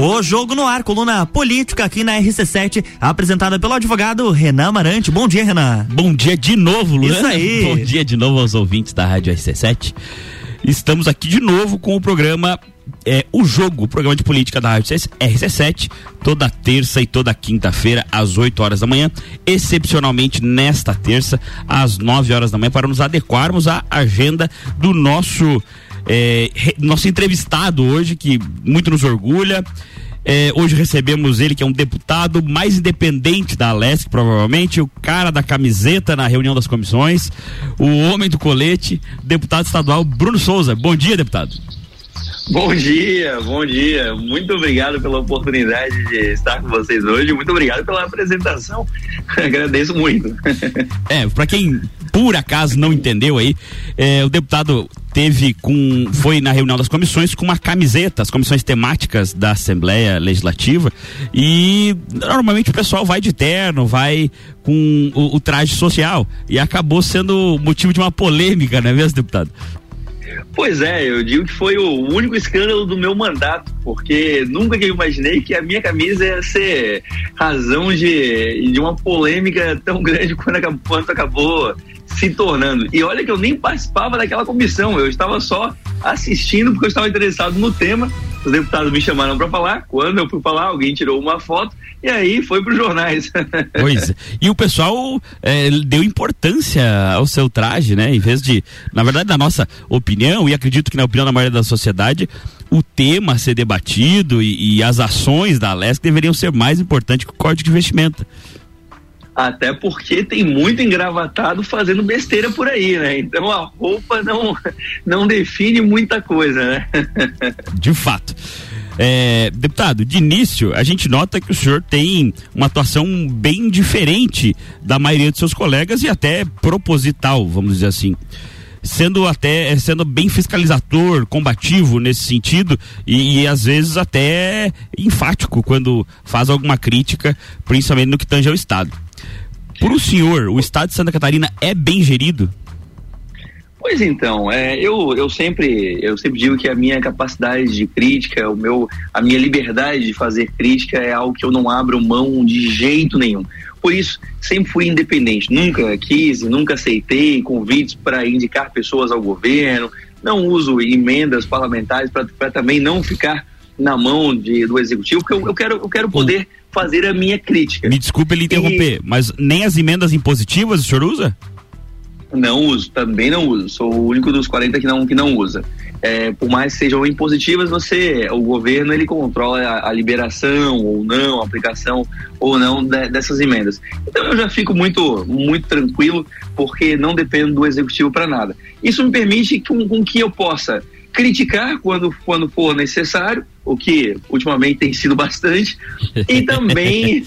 O Jogo no Ar, coluna política aqui na RC7, apresentada pelo advogado Renan Marante. Bom dia, Renan. Bom dia de novo, Luan. Isso aí. Bom dia de novo aos ouvintes da Rádio RC7. Estamos aqui de novo com o programa é, O Jogo, o programa de política da Rádio RC7, toda terça e toda quinta-feira, às 8 horas da manhã, excepcionalmente nesta terça, às 9 horas da manhã, para nos adequarmos à agenda do nosso é, nosso entrevistado hoje, que muito nos orgulha. É, hoje recebemos ele, que é um deputado mais independente da Alesc, provavelmente, o cara da camiseta na reunião das comissões, o homem do colete, deputado estadual Bruno Souza. Bom dia, deputado. Bom dia, bom dia. Muito obrigado pela oportunidade de estar com vocês hoje. Muito obrigado pela apresentação. Agradeço muito. É, para quem por acaso não entendeu aí, é, o deputado teve com foi na reunião das comissões com uma camiseta, as comissões temáticas da Assembleia Legislativa e normalmente o pessoal vai de terno, vai com o, o traje social e acabou sendo motivo de uma polêmica, não é mesmo, deputado? Pois é, eu digo que foi o único escândalo do meu mandato, porque nunca que eu imaginei que a minha camisa ia ser razão de, de uma polêmica tão grande quanto, quanto acabou se tornando. E olha que eu nem participava daquela comissão, eu estava só assistindo porque eu estava interessado no tema. Os deputados me chamaram para falar. Quando eu fui falar, alguém tirou uma foto e aí foi para os jornais. Pois. E o pessoal é, deu importância ao seu traje, né? Em vez de, na verdade, na nossa opinião, e acredito que na opinião da maioria da sociedade, o tema a ser debatido e, e as ações da Alesc deveriam ser mais importantes que o código de investimento. Até porque tem muito engravatado fazendo besteira por aí, né? Então a roupa não, não define muita coisa, né? De fato. É, deputado, de início, a gente nota que o senhor tem uma atuação bem diferente da maioria dos seus colegas e até proposital, vamos dizer assim sendo até sendo bem fiscalizador, combativo nesse sentido e, e, às vezes até enfático quando faz alguma crítica, principalmente no que tange ao Estado. Para o senhor, o estado de Santa Catarina é bem gerido? Pois então, é, eu, eu, sempre, eu sempre digo que a minha capacidade de crítica, o meu, a minha liberdade de fazer crítica é algo que eu não abro mão de jeito nenhum. Por isso, sempre fui independente, nunca quis, nunca aceitei convites para indicar pessoas ao governo, não uso emendas parlamentares para também não ficar na mão de, do executivo, porque eu, eu quero, eu quero poder fazer a minha crítica. Me desculpe ele interromper, e... mas nem as emendas impositivas o senhor usa? Não uso, também não uso. Sou o único dos 40 que não, que não usa. É, por mais que sejam impositivas, você, o governo, ele controla a, a liberação ou não, a aplicação ou não de, dessas emendas. Então eu já fico muito, muito tranquilo, porque não dependo do executivo para nada. Isso me permite com, com que eu possa criticar quando, quando for necessário, o que ultimamente tem sido bastante, e também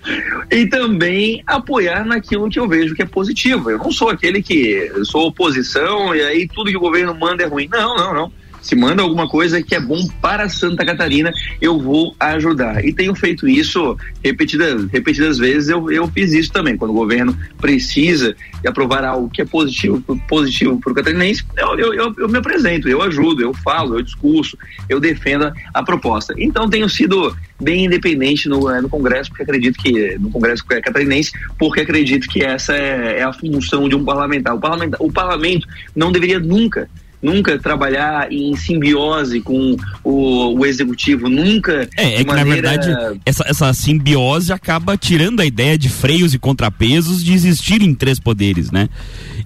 e também apoiar naquilo que eu vejo que é positivo. Eu não sou aquele que sou oposição e aí tudo que o governo manda é ruim. Não, não, não se manda alguma coisa que é bom para Santa Catarina, eu vou ajudar. E tenho feito isso repetidas, repetidas vezes, eu, eu fiz isso também. Quando o governo precisa aprovar algo que é positivo, positivo para o catarinense, eu, eu, eu, eu, me apresento, eu ajudo, eu falo, eu discurso, eu defendo a proposta. Então tenho sido bem independente no, no Congresso, porque acredito que no Congresso catarinense, porque acredito que essa é, é a função de um parlamentar. O, parlamentar. o parlamento não deveria nunca nunca trabalhar em simbiose com o, o executivo, nunca. É, é que maneira... na verdade essa, essa simbiose acaba tirando a ideia de freios e contrapesos de existir em três poderes, né?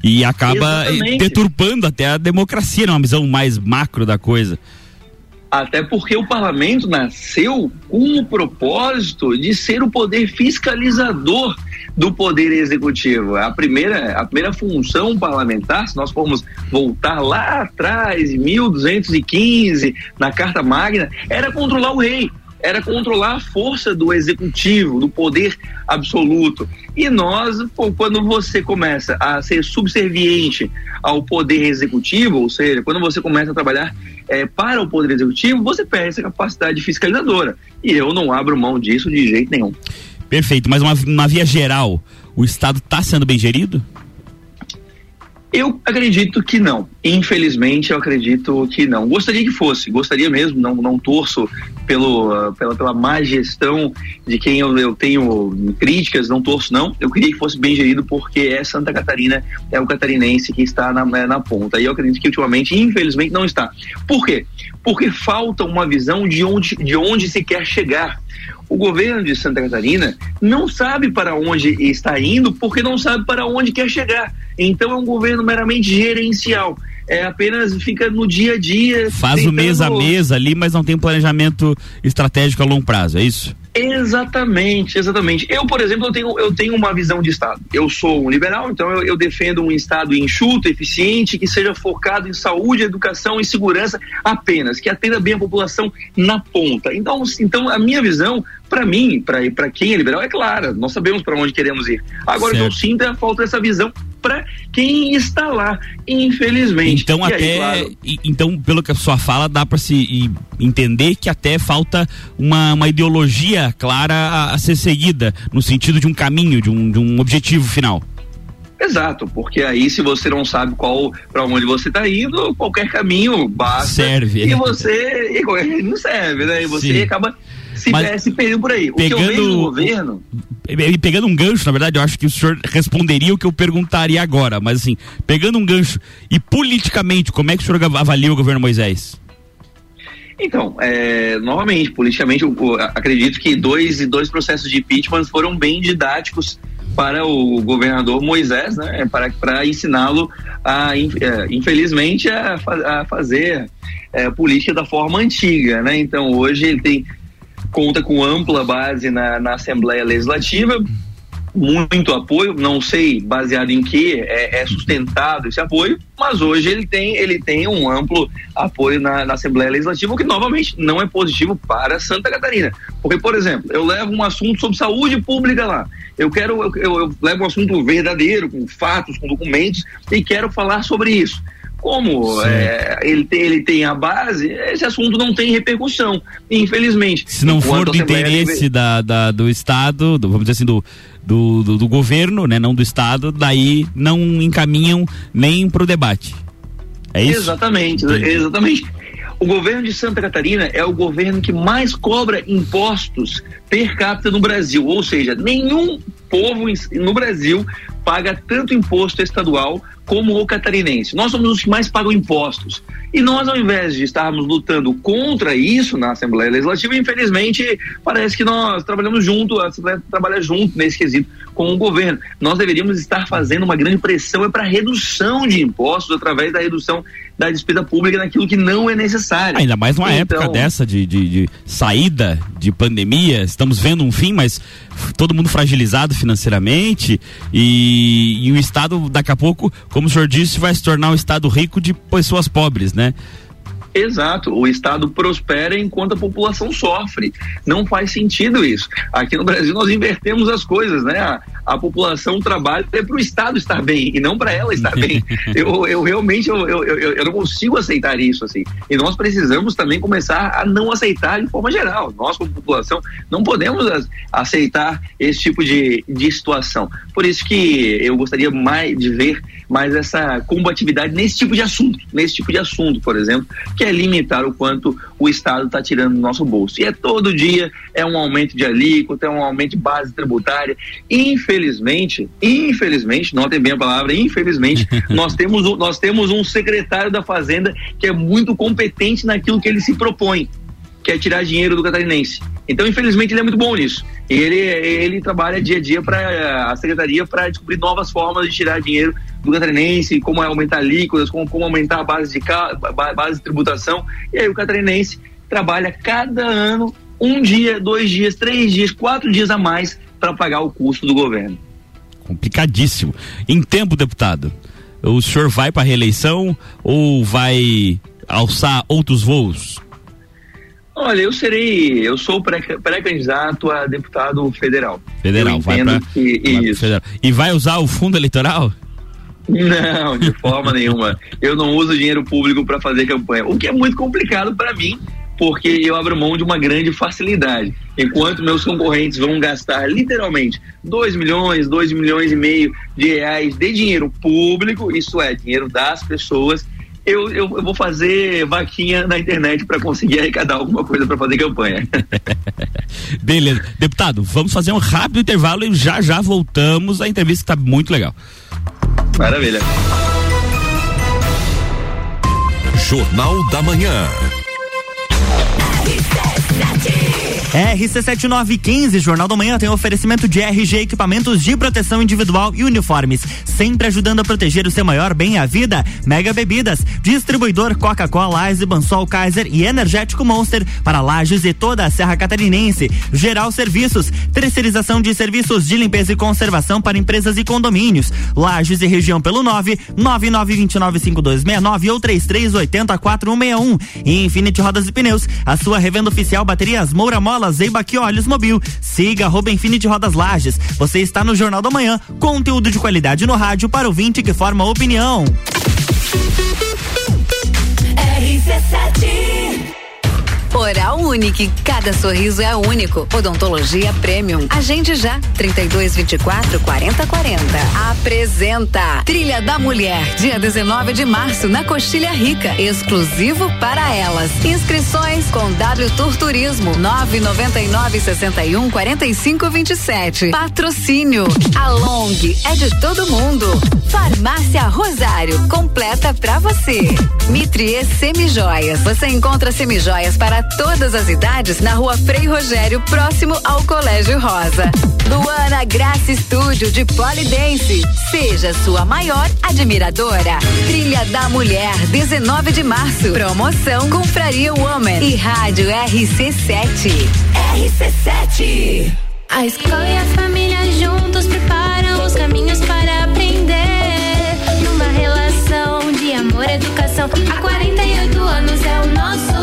E acaba Exatamente. deturpando até a democracia, numa visão mais macro da coisa. Até porque o parlamento nasceu com o propósito de ser o poder fiscalizador do poder executivo. A primeira, a primeira função parlamentar, se nós formos voltar lá atrás, em 1215, na Carta Magna, era controlar o rei era controlar a força do executivo, do poder absoluto. E nós, quando você começa a ser subserviente ao poder executivo, ou seja, quando você começa a trabalhar é, para o poder executivo, você perde essa capacidade fiscalizadora. E eu não abro mão disso de jeito nenhum. Perfeito, mas uma, uma via geral, o Estado está sendo bem gerido? Eu acredito que não. Infelizmente, eu acredito que não. Gostaria que fosse, gostaria mesmo, não, não torço pelo, pela, pela má gestão de quem eu, eu tenho críticas, não torço, não. Eu queria que fosse bem gerido, porque é Santa Catarina, é o catarinense que está na, na ponta. E eu acredito que ultimamente, infelizmente, não está. Por quê? Porque falta uma visão de onde, de onde se quer chegar. O governo de Santa Catarina não sabe para onde está indo porque não sabe para onde quer chegar. Então é um governo meramente gerencial. É apenas fica no dia a dia. Faz tentando... o mês a mês ali, mas não tem um planejamento estratégico a longo prazo, é isso? Exatamente, exatamente. Eu, por exemplo, eu tenho, eu tenho uma visão de Estado. Eu sou um liberal, então eu, eu, defendo um Estado enxuto, eficiente, que seja focado em saúde, educação e segurança apenas, que atenda bem a população na ponta. Então, então a minha visão, para mim, para quem é liberal, é clara. Nós sabemos para onde queremos ir. Agora, certo. eu sinto a falta dessa visão para quem está lá, infelizmente. Então, e até. Aí, claro, então, pelo que a sua fala, dá para se entender que até falta uma, uma ideologia clara a, a, ser seguida, no sentido de um caminho, de um, de um objetivo final. Exato, porque aí se você não sabe qual para onde você está indo, qualquer caminho basta. Serve. E você e qualquer caminho serve, né? E você Sim. acaba se, Mas, se por aí. Pegando, o que eu vejo no governo. Pegando um gancho, na verdade, eu acho que o senhor responderia o que eu perguntaria agora. Mas assim, pegando um gancho. E politicamente, como é que o senhor avalia o governo Moisés? Então, é, novamente, politicamente, eu, eu acredito que dois, dois processos de impeachment foram bem didáticos para o governador Moisés, né, para, para ensiná-lo a, é, infelizmente, a, a fazer é, política da forma antiga, né? Então, hoje ele tem conta com ampla base na, na Assembleia Legislativa, muito apoio, não sei baseado em que é, é, sustentado esse apoio, mas hoje ele tem, ele tem um amplo apoio na, na, Assembleia Legislativa, o que novamente não é positivo para Santa Catarina. Porque, por exemplo, eu levo um assunto sobre saúde pública lá, eu quero, eu, eu, eu levo um assunto verdadeiro, com fatos, com documentos, e quero falar sobre isso. Como é, ele, tem, ele tem a base, esse assunto não tem repercussão, infelizmente. Se não for do interesse da, da, do Estado, do, vamos dizer assim, do, do, do, do, governo, né, não do Estado, daí não encaminham nem para o debate. É isso? Exatamente, Entendi. exatamente. O governo de Santa Catarina é o governo que mais cobra impostos per capita no Brasil, ou seja, nenhum povo no Brasil paga tanto imposto estadual como o catarinense. Nós somos os que mais pagam impostos. E nós, ao invés de estarmos lutando contra isso na Assembleia Legislativa, infelizmente, parece que nós trabalhamos junto, a Assembleia trabalha junto nesse quesito com o governo. Nós deveríamos estar fazendo uma grande pressão é para redução de impostos através da redução da despesa pública naquilo que não é necessário. Ainda mais numa então, época dessa de, de, de, saída de pandemia, estamos vendo um fim, mas todo mundo fragilizado financeiramente e, e o Estado, daqui a pouco, como o senhor disse, vai se tornar um Estado rico de pessoas pobres, né? Exato, o Estado prospera enquanto a população sofre. Não faz sentido isso. Aqui no Brasil nós invertemos as coisas, né? A, a população trabalha para o Estado estar bem e não para ela estar bem. Eu, eu realmente eu, eu, eu, eu, não consigo aceitar isso assim. E nós precisamos também começar a não aceitar de forma geral. Nós como população não podemos aceitar esse tipo de, de situação. Por isso que eu gostaria mais de ver mais essa combatividade nesse tipo de assunto, nesse tipo de assunto, por exemplo, que é limitar o quanto o Estado está tirando do nosso bolso. E é todo dia, é um aumento de alíquota, é um aumento de base tributária. Infelizmente, infelizmente, notem bem a palavra, infelizmente, nós temos, nós temos um secretário da Fazenda que é muito competente naquilo que ele se propõe que é tirar dinheiro do catarinense. Então, infelizmente, ele é muito bom nisso. Ele, ele trabalha dia a dia para a secretaria para descobrir novas formas de tirar dinheiro do catarinense, como aumentar alíquotas, como, como aumentar a base de, base de tributação. E aí o catarinense trabalha cada ano um dia, dois dias, três dias, quatro dias a mais para pagar o custo do governo. Complicadíssimo. Em tempo, deputado, o senhor vai para a reeleição ou vai alçar outros voos? Olha, eu serei, eu sou pré-candidato a deputado federal. Federal, vai pra, que, isso. Federal. E vai usar o fundo eleitoral? Não, de forma nenhuma. Eu não uso dinheiro público para fazer campanha, o que é muito complicado para mim, porque eu abro mão de uma grande facilidade. Enquanto meus concorrentes vão gastar literalmente 2 milhões, 2 milhões e meio de reais de dinheiro público, isso é, dinheiro das pessoas, eu, eu, eu, vou fazer vaquinha na internet para conseguir arrecadar alguma coisa para fazer campanha. Beleza. Deputado, vamos fazer um rápido intervalo e já já voltamos. A entrevista está muito legal. Maravilha. Jornal da Manhã. RC7915, Jornal da Manhã, tem oferecimento de RG Equipamentos de Proteção Individual e Uniformes, sempre ajudando a proteger o seu maior bem, a vida. Mega Bebidas, distribuidor Coca-Cola, Eisenbahn, Sol Kaiser e Energético Monster para Lages e toda a Serra Catarinense. Geral Serviços, terceirização de serviços de limpeza e conservação para empresas e condomínios. Lages e região pelo 9 99295269 ou 33804161. E Infinity Rodas e Pneus, a sua revenda oficial Baterias Moura Mola Mola, Zeiba Olhos Mobil. Siga arroba Infinity Rodas Lages. Você está no Jornal da Manhã, conteúdo de qualidade no rádio para o vinte que forma opinião. RC7 Oral Unique, cada sorriso é único. Odontologia Premium. Agende já, 32 24 40 40. Apresenta Trilha da Mulher, dia 19 de março, na Coxilha Rica, exclusivo para elas. Inscrições com W Tour Turismo, 999 61 45 27. Patrocínio, a Long é de todo mundo. Farmácia Rosário, completa pra você. Mitrie Semijoias, você encontra semijoias para todas as idades na rua Frei Rogério, próximo ao Colégio Rosa. Luana Graça Estúdio de Polidense. Seja sua maior admiradora. Trilha da Mulher, 19 de março. Promoção Confraria Woman e Rádio RC7. RC7. A escola e a família juntos preparam os caminhos para aprender. Numa relação de amor e educação. Há 48 anos é o nosso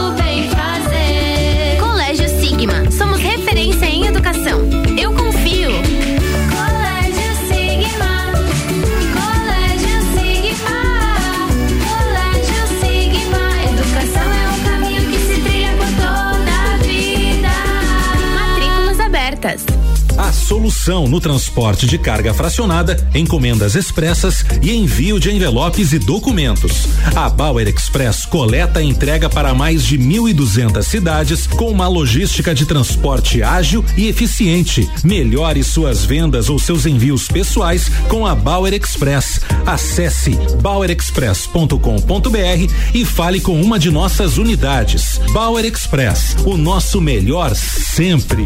em solução no transporte de carga fracionada, encomendas expressas e envio de envelopes e documentos. A Bauer Express coleta e entrega para mais de 1.200 cidades com uma logística de transporte ágil e eficiente. Melhore suas vendas ou seus envios pessoais com a Bauer Express. Acesse bauerexpress.com.br e fale com uma de nossas unidades. Bauer Express, o nosso melhor sempre.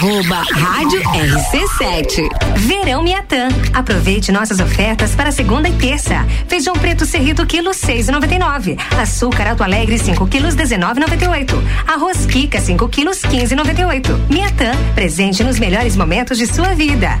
Arroba Rádio RC7. Verão Miatã. Aproveite nossas ofertas para segunda e terça. Feijão preto serrito quilo seis e noventa e nove. Açúcar Alto Alegre 5 quilos 19,98. Arroz Kika 5 quilos 15,98. Miatã, presente nos melhores momentos de sua vida.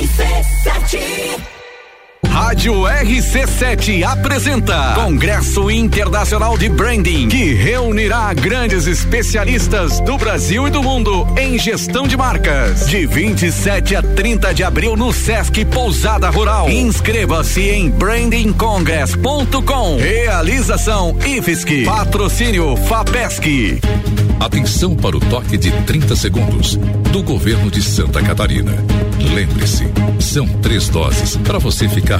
RC7 Rádio RC7 apresenta Congresso Internacional de Branding, que reunirá grandes especialistas do Brasil e do mundo em gestão de marcas. De 27 a 30 de abril no Sesc Pousada Rural. Inscreva-se em brandingcongress.com. Realização IFSC. Patrocínio FAPESC. Atenção para o toque de 30 segundos do governo de Santa Catarina. Lembre-se, são três doses para você ficar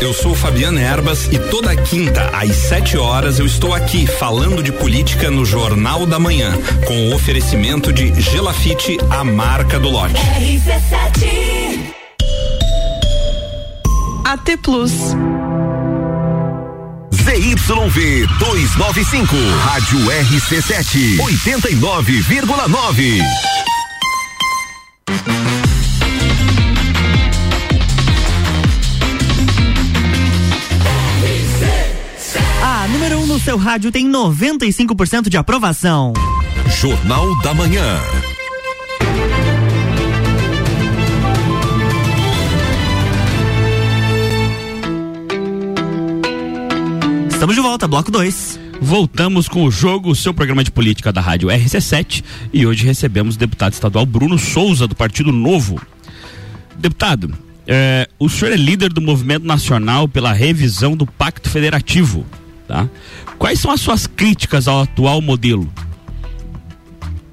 Eu sou Fabiana Erbas e toda quinta às 7 horas eu estou aqui falando de política no Jornal da Manhã, com o oferecimento de Gelafite, a marca do lote. RC7 AT Plus. ZYV 295, Rádio RC7, 89,9. No seu rádio tem 95% de aprovação. Jornal da Manhã. Estamos de volta, bloco 2. Voltamos com o jogo, o seu programa de política da rádio RC7. E hoje recebemos o deputado estadual Bruno Souza, do Partido Novo. Deputado, eh, o senhor é líder do movimento nacional pela revisão do Pacto Federativo. Tá? Quais são as suas críticas ao atual modelo?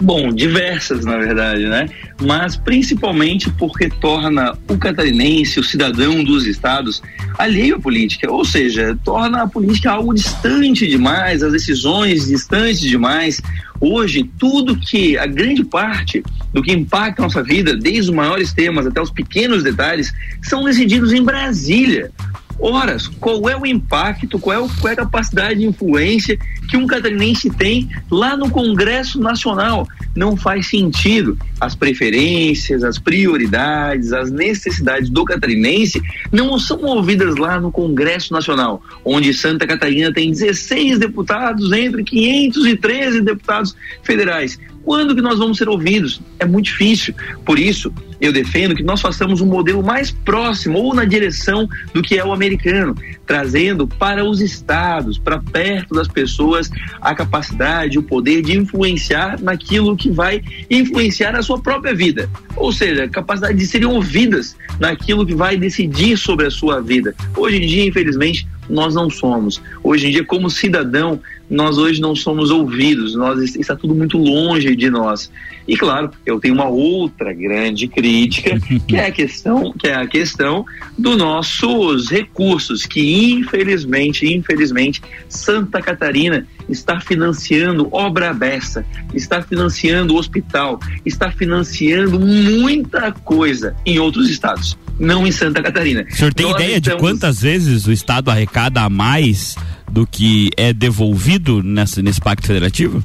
Bom, diversas, na verdade, né? Mas principalmente porque torna o catarinense, o cidadão dos estados, alheio à política. Ou seja, torna a política algo distante demais, as decisões distantes demais. Hoje, tudo que, a grande parte do que impacta a nossa vida, desde os maiores temas até os pequenos detalhes, são decididos em Brasília. Ora, qual é o impacto, qual é, o, qual é a capacidade de influência que um catarinense tem lá no Congresso Nacional? Não faz sentido. As preferências, as prioridades, as necessidades do catarinense não são ouvidas lá no Congresso Nacional, onde Santa Catarina tem 16 deputados entre 513 deputados federais. Quando que nós vamos ser ouvidos? É muito difícil. Por isso, eu defendo que nós façamos um modelo mais próximo ou na direção do que é o americano, trazendo para os estados, para perto das pessoas, a capacidade, o poder de influenciar naquilo que vai influenciar a sua própria vida. Ou seja, capacidade de serem ouvidas naquilo que vai decidir sobre a sua vida. Hoje em dia, infelizmente, nós não somos. Hoje em dia, como cidadão, nós hoje não somos ouvidos, nós está tudo muito longe de nós. E claro, eu tenho uma outra grande crítica, que é a questão, que é a questão dos nossos recursos, que infelizmente, infelizmente, Santa Catarina está financiando obra beça, está financiando hospital, está financiando muita coisa em outros estados, não em Santa Catarina. O senhor tem Nós ideia de estamos- quantas vezes o Estado arrecada a mais do que é devolvido nessa, nesse pacto federativo?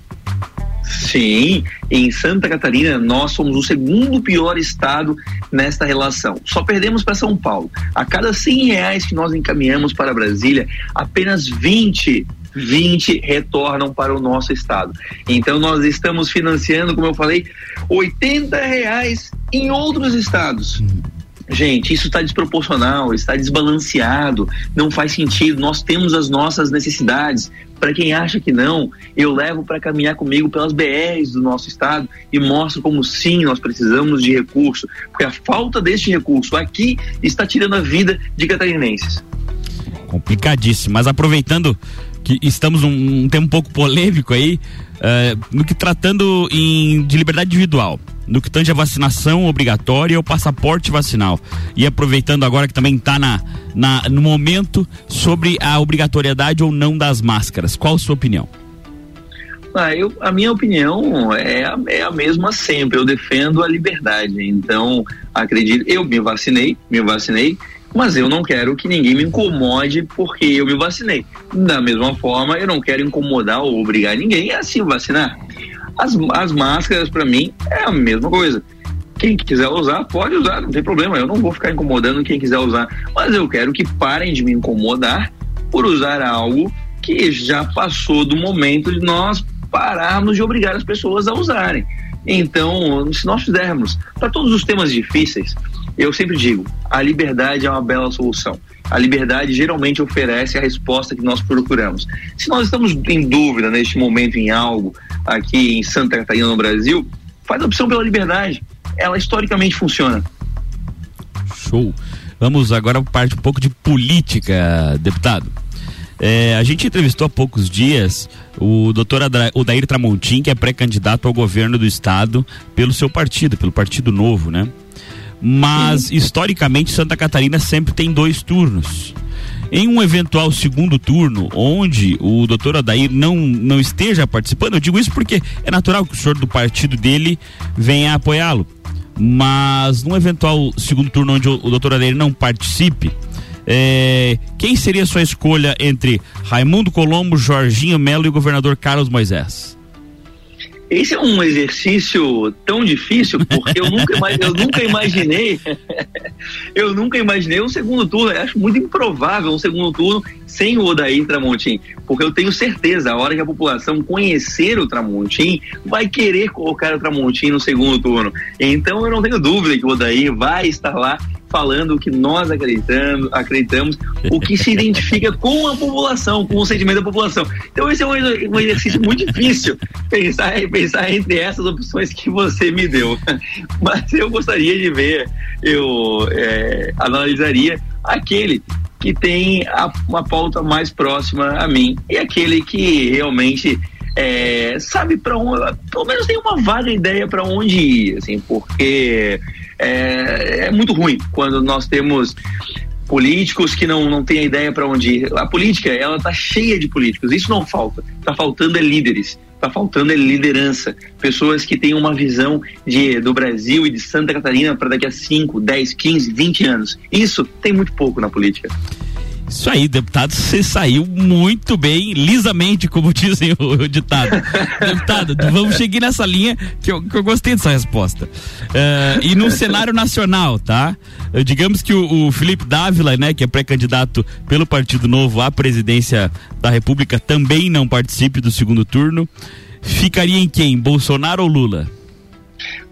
Sim, em Santa Catarina nós somos o segundo pior estado nesta relação. Só perdemos para São Paulo. A cada 100 reais que nós encaminhamos para Brasília, apenas 20 20 retornam para o nosso estado. Então nós estamos financiando, como eu falei, 80 reais em outros estados. Gente, isso está desproporcional, está desbalanceado, não faz sentido. Nós temos as nossas necessidades. Para quem acha que não, eu levo para caminhar comigo pelas BRs do nosso estado e mostro como sim nós precisamos de recurso, porque a falta deste recurso aqui está tirando a vida de catarinenses. Complicadíssimo. Mas aproveitando que estamos num um tempo um pouco polêmico aí, eh, no que tratando em, de liberdade individual, no que tange a vacinação obrigatória ou passaporte vacinal. E aproveitando agora que também está na, na, no momento sobre a obrigatoriedade ou não das máscaras. Qual a sua opinião? Ah, eu, a minha opinião é a, é a mesma sempre. Eu defendo a liberdade. Então, acredito, eu me vacinei, me vacinei, mas eu não quero que ninguém me incomode porque eu me vacinei. Da mesma forma, eu não quero incomodar ou obrigar ninguém a se vacinar. As, as máscaras, para mim, é a mesma coisa. Quem quiser usar, pode usar, não tem problema. Eu não vou ficar incomodando quem quiser usar. Mas eu quero que parem de me incomodar por usar algo que já passou do momento de nós pararmos de obrigar as pessoas a usarem. Então, se nós fizermos para todos os temas difíceis, eu sempre digo, a liberdade é uma bela solução. A liberdade geralmente oferece a resposta que nós procuramos. Se nós estamos em dúvida neste momento em algo aqui em Santa Catarina, no Brasil, faz a opção pela liberdade. Ela historicamente funciona. Show. Vamos agora parte um pouco de política, deputado. É, a gente entrevistou há poucos dias o doutor Odair Tramontim, que é pré-candidato ao governo do estado pelo seu partido, pelo Partido Novo, né? Mas, historicamente, Santa Catarina sempre tem dois turnos. Em um eventual segundo turno, onde o doutor Adair não, não esteja participando, eu digo isso porque é natural que o senhor do partido dele venha apoiá-lo. Mas num eventual segundo turno onde o, o doutor Adair não participe, é, quem seria sua escolha entre Raimundo Colombo, Jorginho Melo e o governador Carlos Moisés? Esse é um exercício tão difícil porque eu nunca, eu nunca imaginei, eu nunca imaginei um segundo turno. Eu acho muito improvável um segundo turno sem o Odair Tramontim, porque eu tenho certeza, a hora que a população conhecer o Tramontim, vai querer colocar o Tramontim no segundo turno. Então eu não tenho dúvida que o Odair vai estar lá falando o que nós acreditamos, acreditamos, o que se identifica com a população, com o sentimento da população. Então esse é um, um exercício muito difícil pensar, pensar entre essas opções que você me deu. Mas eu gostaria de ver, eu é, analisaria aquele que tem a, uma pauta mais próxima a mim. E aquele que realmente é, sabe para onde, pelo menos tem uma vaga ideia para onde ir, assim, porque é, é muito ruim quando nós temos políticos que não, não têm ideia para onde ir. A política, ela tá cheia de políticos, isso não falta. Tá faltando é líderes, tá faltando é liderança. Pessoas que têm uma visão de, do Brasil e de Santa Catarina para daqui a 5, 10, 15, 20 anos. Isso tem muito pouco na política. Isso aí, deputado, você saiu muito bem, lisamente, como dizem o, o ditado. deputado, vamos seguir nessa linha que eu, que eu gostei dessa resposta. Uh, e no cenário nacional, tá? Uh, digamos que o, o, Felipe Dávila, né, que é pré-candidato pelo Partido Novo à presidência da República, também não participe do segundo turno. Ficaria em quem? Bolsonaro ou Lula?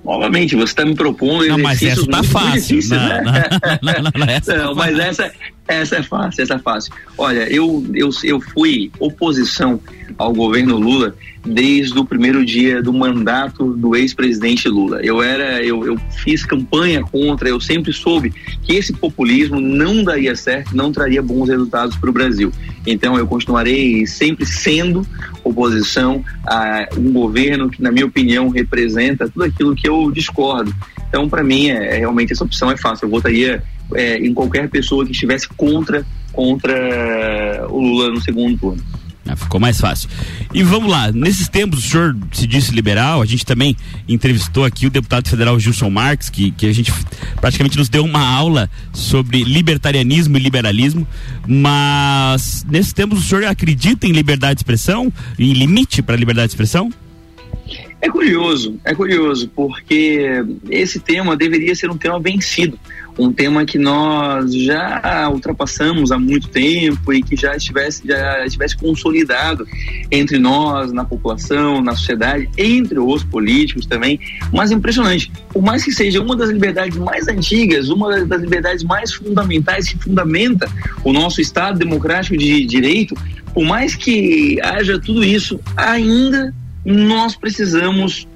Novamente, você está me propondo não, mas essa tá fácil. Difíceis, não, né? não, não, não, essa não, tá mas essa, essa é fácil, essa é fácil. Olha, eu, eu, eu fui oposição ao governo Lula desde o primeiro dia do mandato do ex-presidente Lula. Eu era, eu, eu fiz campanha contra, eu sempre soube que esse populismo não daria certo, não traria bons resultados para o Brasil. Então eu continuarei sempre sendo oposição a um governo que, na minha opinião, representa tudo aquilo que eu discordo. Então, para mim, é, é, realmente essa opção é fácil. Eu votaria é, em qualquer pessoa que estivesse contra contra o Lula no segundo turno. Ah, ficou mais fácil. E vamos lá, nesses tempos o senhor se disse liberal, a gente também entrevistou aqui o deputado federal Gilson Marques, que, que a gente praticamente nos deu uma aula sobre libertarianismo e liberalismo, mas nesses tempos o senhor acredita em liberdade de expressão, em limite para a liberdade de expressão? É curioso, é curioso, porque esse tema deveria ser um tema vencido um tema que nós já ultrapassamos há muito tempo e que já estivesse, já estivesse consolidado entre nós, na população, na sociedade, entre os políticos também. Mas impressionante, por mais que seja uma das liberdades mais antigas, uma das liberdades mais fundamentais que fundamenta o nosso Estado democrático de direito, por mais que haja tudo isso, ainda nós precisamos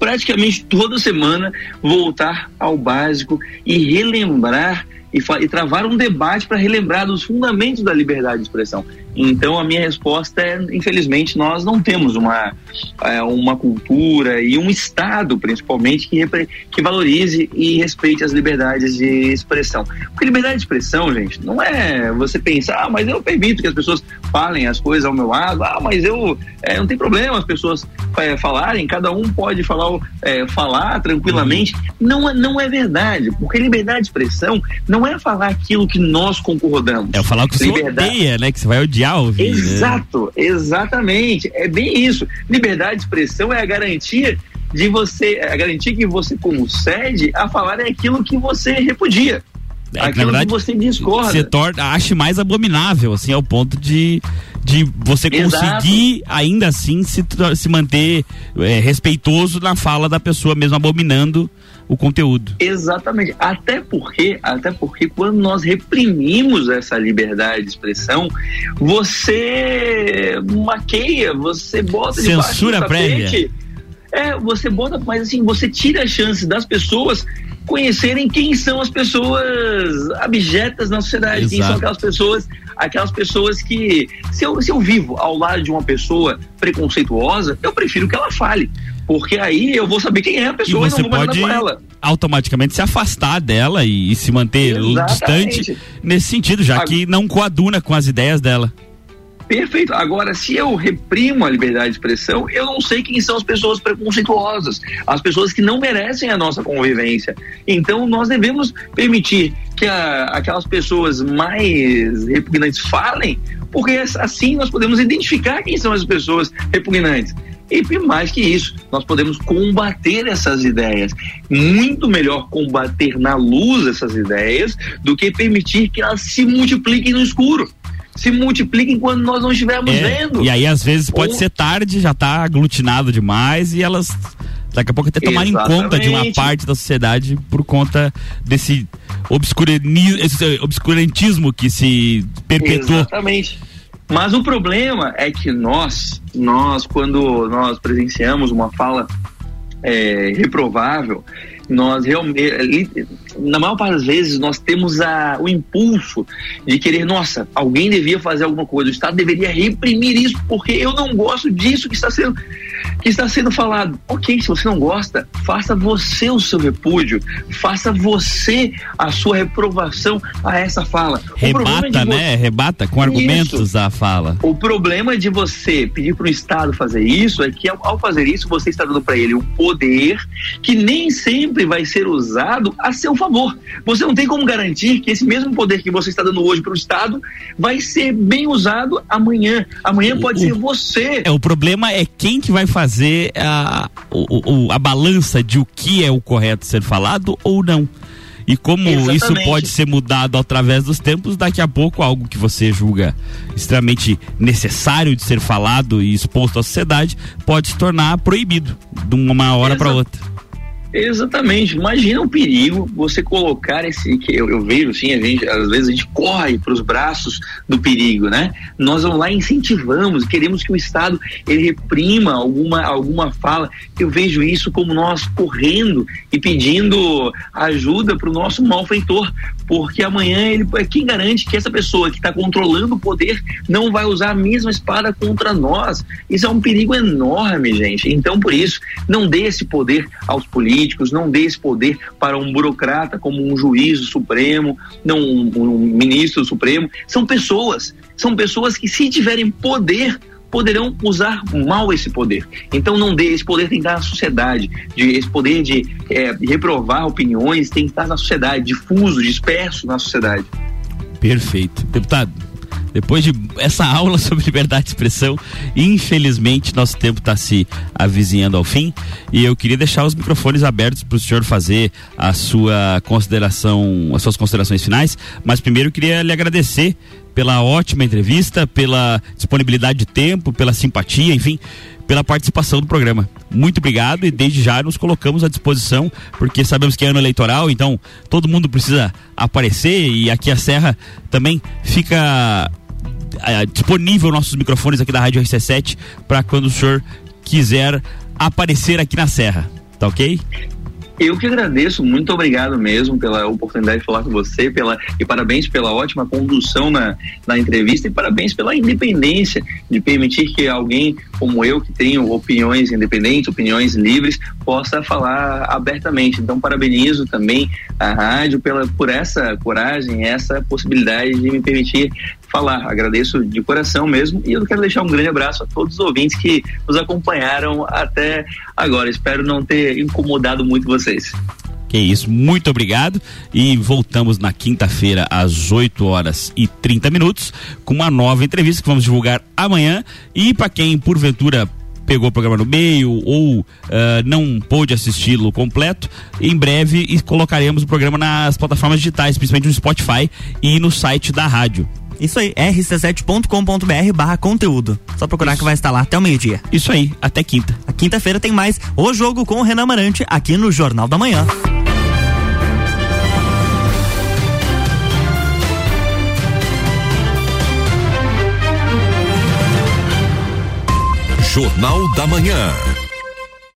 praticamente toda semana voltar ao básico e relembrar e, e travar um debate para relembrar dos fundamentos da liberdade de expressão. Então a minha resposta é, infelizmente, nós não temos uma, é, uma cultura e um Estado, principalmente, que, que valorize e respeite as liberdades de expressão. Porque liberdade de expressão, gente, não é você pensar, ah, mas eu permito que as pessoas falem as coisas ao meu lado, ah, mas eu é, não tem problema as pessoas é, falarem, cada um pode falar, é, falar tranquilamente. Não, é, não é verdade, porque liberdade de expressão não é falar aquilo que nós concordamos. É falar o que você liberdade... odeia, né? Que você vai odiar mundial. Né? Exato, né? exatamente. É bem isso. Liberdade de expressão é a garantia de você, é a garantia que você concede a falar é aquilo que você repudia. É, que, na aquilo verdade, que você discorda. Você torna, acha mais abominável, assim, ao ponto de, de você Exato. conseguir ainda assim se, se manter é, respeitoso na fala da pessoa, mesmo abominando o conteúdo. Exatamente. Até porque, até porque quando nós reprimimos essa liberdade de expressão, você maqueia, você bota debaixo do Censura tapete. prévia. É, você bota, mas assim, você tira a chance das pessoas conhecerem quem são as pessoas abjetas na sociedade, quem Exato. são aquelas pessoas, aquelas pessoas que se eu, se eu vivo ao lado de uma pessoa preconceituosa, eu prefiro que ela fale, porque aí eu vou saber quem é a E pessoa e, você não vou pode com ela. automaticamente se afastar dela e, e se manter Exatamente. distante nesse sentido, já Ag- que não coaduna com as ideias dela. Perfeito. Agora, se eu reprimo a liberdade de expressão, eu não sei quem são as pessoas preconceituosas, as pessoas que não merecem a nossa convivência. Então, nós devemos permitir que a- aquelas pessoas mais repugnantes falem, porque assim nós podemos identificar quem são as pessoas repugnantes. E mais que isso, nós podemos combater essas ideias. Muito melhor combater na luz essas ideias do que permitir que elas se multipliquem no escuro. Se multipliquem quando nós não estivermos É, vendo. e aí, às vezes, pode Ou- ser tarde, já tá aglutinado demais e elas daqui a pouco até tomarem conta de uma parte da sociedade por conta desse obscurantismo que se perpetuou. Exatamente. Mas o problema é que nós, nós quando nós presenciamos uma fala é, reprovável, nós realmente, na maior parte das vezes, nós temos a, o impulso de querer, nossa, alguém devia fazer alguma coisa, o Estado deveria reprimir isso, porque eu não gosto disso que está sendo, que está sendo falado. Ok, se você não gosta, faça você o seu repúdio, faça você a sua reprovação a essa fala. Rebata, vo- né? Rebata com argumentos a fala. o problema de você pedir para o Estado fazer isso é que, ao, ao fazer isso, você está dando para ele um poder que nem sempre vai ser usado a seu favor. Você não tem como garantir que esse mesmo poder que você está dando hoje para o Estado vai ser bem usado amanhã. Amanhã pode O- ser você. É, o problema é quem que vai fazer a, o- a balança de o que é o correto ser falado ou não. E como isso Exatamente. pode ser mudado através dos tempos, daqui a pouco algo que você julga extremamente necessário de ser falado e exposto à sociedade pode se tornar proibido de uma hora para outra. Exatamente. Imagina o perigo você colocar esse que eu, eu vejo assim, a gente às vezes a gente corre para os braços do perigo, né? Nós vamos lá incentivamos, queremos que o Estado ele reprima alguma alguma fala. Eu vejo isso como nós correndo e pedindo ajuda para o nosso malfeitor, porque amanhã ele quem garante que essa pessoa que está controlando o poder não vai usar a mesma espada contra nós? Isso é um perigo enorme, gente. Então, por isso, não dê esse poder aos políticos, não dê esse poder para um burocrata como um juiz Supremo, não um, um ministro Supremo. São pessoas, são pessoas que se tiverem poder poderão usar mal esse poder. Então não dê esse poder tem que estar na sociedade, de, esse poder de eh, reprovar opiniões tem que estar na sociedade, difuso, disperso na sociedade. Perfeito. Deputado, depois de essa aula sobre liberdade de expressão, infelizmente nosso tempo está se avizinhando ao fim. E eu queria deixar os microfones abertos para o senhor fazer a sua consideração, as suas considerações finais, mas primeiro eu queria lhe agradecer pela ótima entrevista, pela disponibilidade de tempo, pela simpatia, enfim, pela participação do programa. Muito obrigado e desde já nos colocamos à disposição, porque sabemos que é ano eleitoral, então todo mundo precisa aparecer e aqui a Serra também fica ah, disponível nossos microfones aqui da Rádio RC7 para quando o senhor quiser aparecer aqui na Serra. Tá ok? Eu que agradeço, muito obrigado mesmo pela oportunidade de falar com você, pela, e parabéns pela ótima condução na, na entrevista e parabéns pela independência de permitir que alguém como eu, que tenho opiniões independentes, opiniões livres, possa falar abertamente. Então, parabenizo também a rádio pela, por essa coragem, essa possibilidade de me permitir falar. Agradeço de coração mesmo e eu quero deixar um grande abraço a todos os ouvintes que nos acompanharam até agora. Espero não ter incomodado muito vocês. Que isso, muito obrigado. E voltamos na quinta-feira, às 8 horas e 30 minutos, com uma nova entrevista que vamos divulgar amanhã. E para quem, porventura, pegou o programa no meio ou ah, não pôde assisti-lo completo, em breve colocaremos o programa nas plataformas digitais, principalmente no Spotify e no site da rádio. Isso aí, rc7.com.br barra conteúdo. Só procurar que vai estar lá até o meio-dia. Isso aí, até quinta. A quinta-feira tem mais o jogo com o Renan Marante aqui no Jornal da Manhã. Jornal da Manhã.